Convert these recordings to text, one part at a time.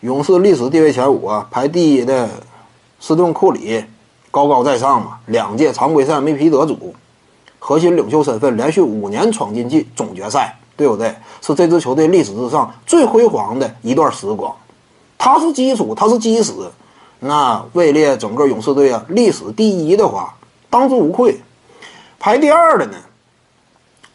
勇士历史地位前五啊，排第一的斯顿库里高高在上嘛，两届常规赛 MVP 得主，核心领袖身份连续五年闯进季总决赛，对不对？是这支球队历史之上最辉煌的一段时光。他是基础，他是基石，那位列整个勇士队啊历史第一的话，当之无愧。排第二的呢？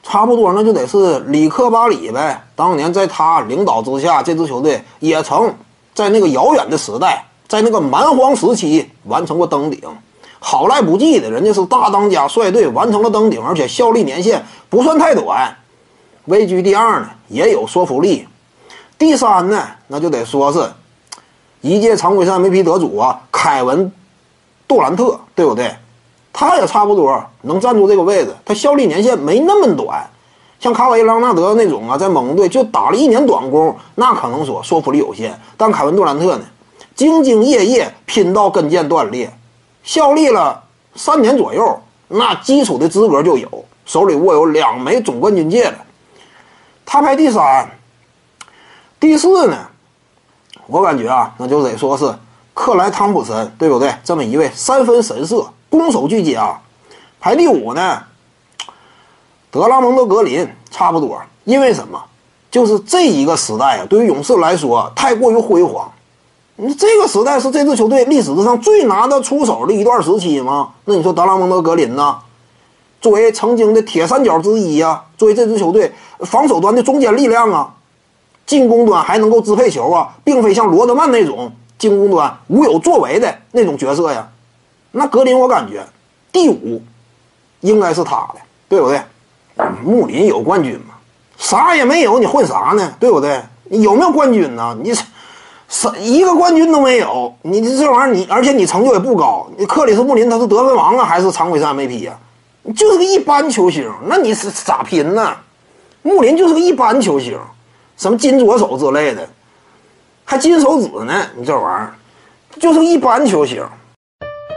差不多，那就得是里克巴里呗。当年在他领导之下，这支球队也曾在那个遥远的时代，在那个蛮荒时期完成过登顶。好赖不济的，人家是大当家率队完成了登顶，而且效力年限不算太短。位居第二呢，也有说服力。第三呢，那就得说是一届常规赛 MVP 得主啊，凯文杜兰特，对不对？他也差不多能站住这个位置，他效力年限没那么短，像卡瓦伊·朗纳德那种啊，在猛龙队就打了一年短工，那可能说说服力有限。但凯文·杜兰特呢，兢兢业业拼到跟腱断裂，效力了三年左右，那基础的资格就有，手里握有两枚总冠军戒指。他排第三，第四呢，我感觉啊，那就得说是克莱·汤普森，对不对？这么一位三分神射。攻守俱佳，排第五呢。德拉蒙德格林差不多，因为什么？就是这一个时代啊，对于勇士来说太过于辉煌。你这个时代是这支球队历史上最拿得出手的一段时期吗？那你说德拉蒙德格林呢？作为曾经的铁三角之一啊，作为这支球队防守端的中坚力量啊，进攻端还能够支配球啊，并非像罗德曼那种进攻端无有作为的那种角色呀。那格林，我感觉第五应该是他的，对不对？穆林有冠军吗？啥也没有，你混啥呢？对不对？你有没有冠军呢？你啥一个冠军都没有，你这这玩意儿，你而且你成就也不高。你克里斯穆林他是得分王啊，还是常规赛 MVP 呀？你就是个一般球星，那你是咋拼呢？穆林就是个一般球星，什么金左手之类的，还金手指呢？你这玩意儿就是个一般球星。